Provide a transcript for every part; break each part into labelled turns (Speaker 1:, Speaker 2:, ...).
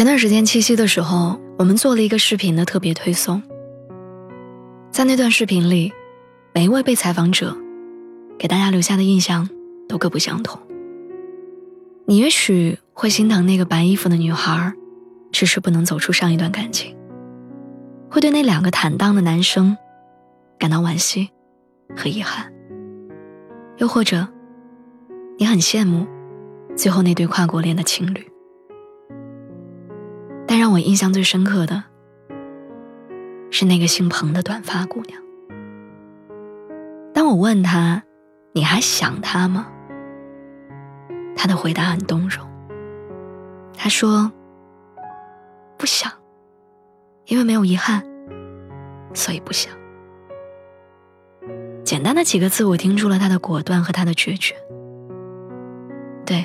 Speaker 1: 前段时间七夕的时候，我们做了一个视频的特别推送。在那段视频里，每一位被采访者给大家留下的印象都各不相同。你也许会心疼那个白衣服的女孩，迟迟不能走出上一段感情；会对那两个坦荡的男生感到惋惜和遗憾；又或者，你很羡慕最后那对跨国恋的情侣。但让我印象最深刻的是那个姓彭的短发姑娘。当我问她：“你还想他吗？”她的回答很动容。她说：“不想，因为没有遗憾，所以不想。”简单的几个字，我听出了她的果断和她的决绝。对，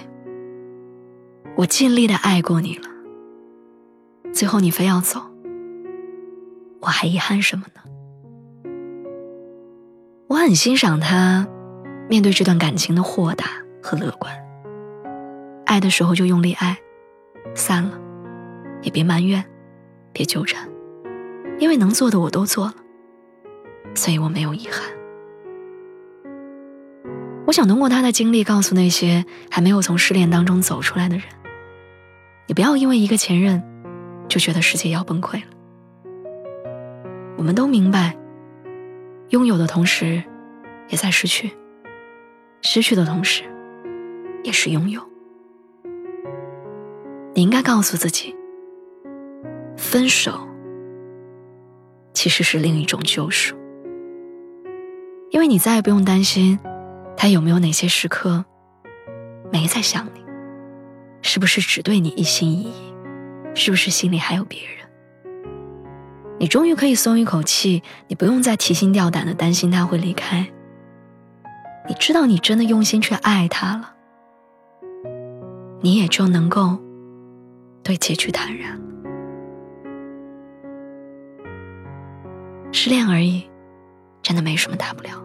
Speaker 1: 我尽力的爱过你了。最后你非要走，我还遗憾什么呢？我很欣赏他面对这段感情的豁达和乐观。爱的时候就用力爱，散了也别埋怨，别纠缠，因为能做的我都做了，所以我没有遗憾。我想通过他的经历告诉那些还没有从失恋当中走出来的人：你不要因为一个前任。就觉得世界要崩溃了。我们都明白，拥有的同时，也在失去；失去的同时，也是拥有。你应该告诉自己，分手其实是另一种救赎，因为你再也不用担心他有没有哪些时刻没在想你，是不是只对你一心一意。是不是心里还有别人？你终于可以松一口气，你不用再提心吊胆的担心他会离开。你知道你真的用心去爱他了，你也就能够对结局坦然。失恋而已，真的没什么大不了。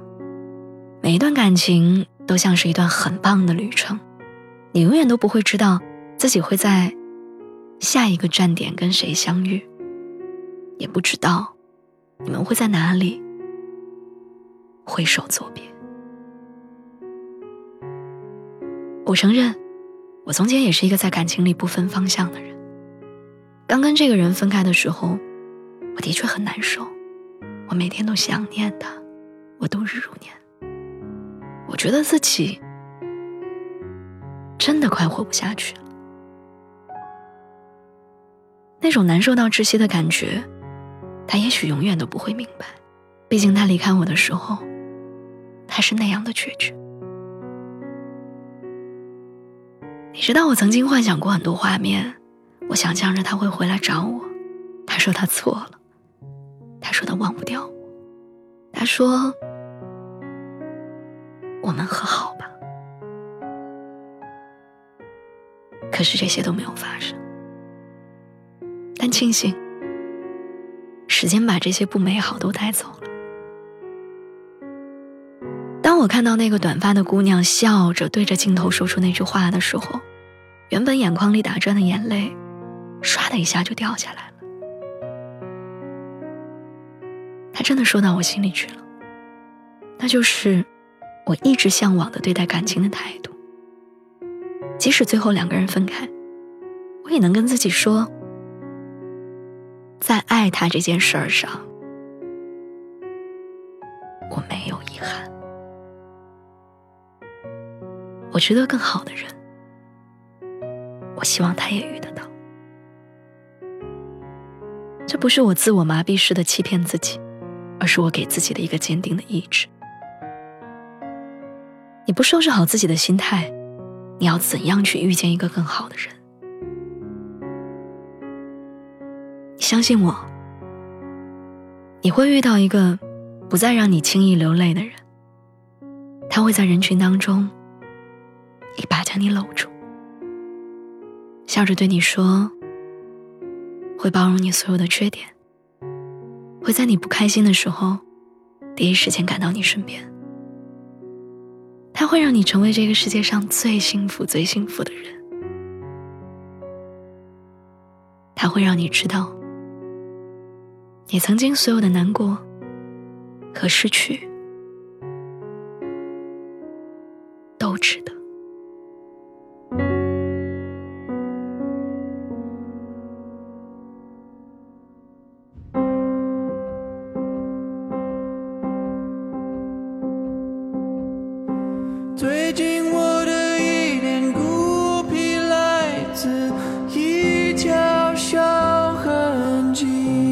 Speaker 1: 每一段感情都像是一段很棒的旅程，你永远都不会知道自己会在。下一个站点跟谁相遇，也不知道你们会在哪里挥手作别。我承认，我从前也是一个在感情里不分方向的人。刚跟这个人分开的时候，我的确很难受，我每天都想念他，我度日如年。我觉得自己真的快活不下去了。那种难受到窒息的感觉，他也许永远都不会明白。毕竟他离开我的时候，他是那样的决绝。你知道，我曾经幻想过很多画面，我想象着他会回来找我。他说他错了，他说他忘不掉我，他说我们和好吧。可是这些都没有发生。但庆幸，时间把这些不美好都带走了。当我看到那个短发的姑娘笑着对着镜头说出那句话的时候，原本眼眶里打转的眼泪，唰的一下就掉下来了。她真的说到我心里去了，那就是我一直向往的对待感情的态度。即使最后两个人分开，我也能跟自己说。在爱他这件事儿上，我没有遗憾。我值得更好的人，我希望他也遇得到。这不是我自我麻痹式的欺骗自己，而是我给自己的一个坚定的意志。你不收拾好自己的心态，你要怎样去遇见一个更好的人。相信我，你会遇到一个不再让你轻易流泪的人。他会在人群当中一把将你搂住，笑着对你说：“会包容你所有的缺点，会在你不开心的时候第一时间赶到你身边。他会让你成为这个世界上最幸福、最幸福的人。他会让你知道。”你曾经所有的难过和失去，都值得。
Speaker 2: 最近我的一点孤僻，来自一条小痕迹。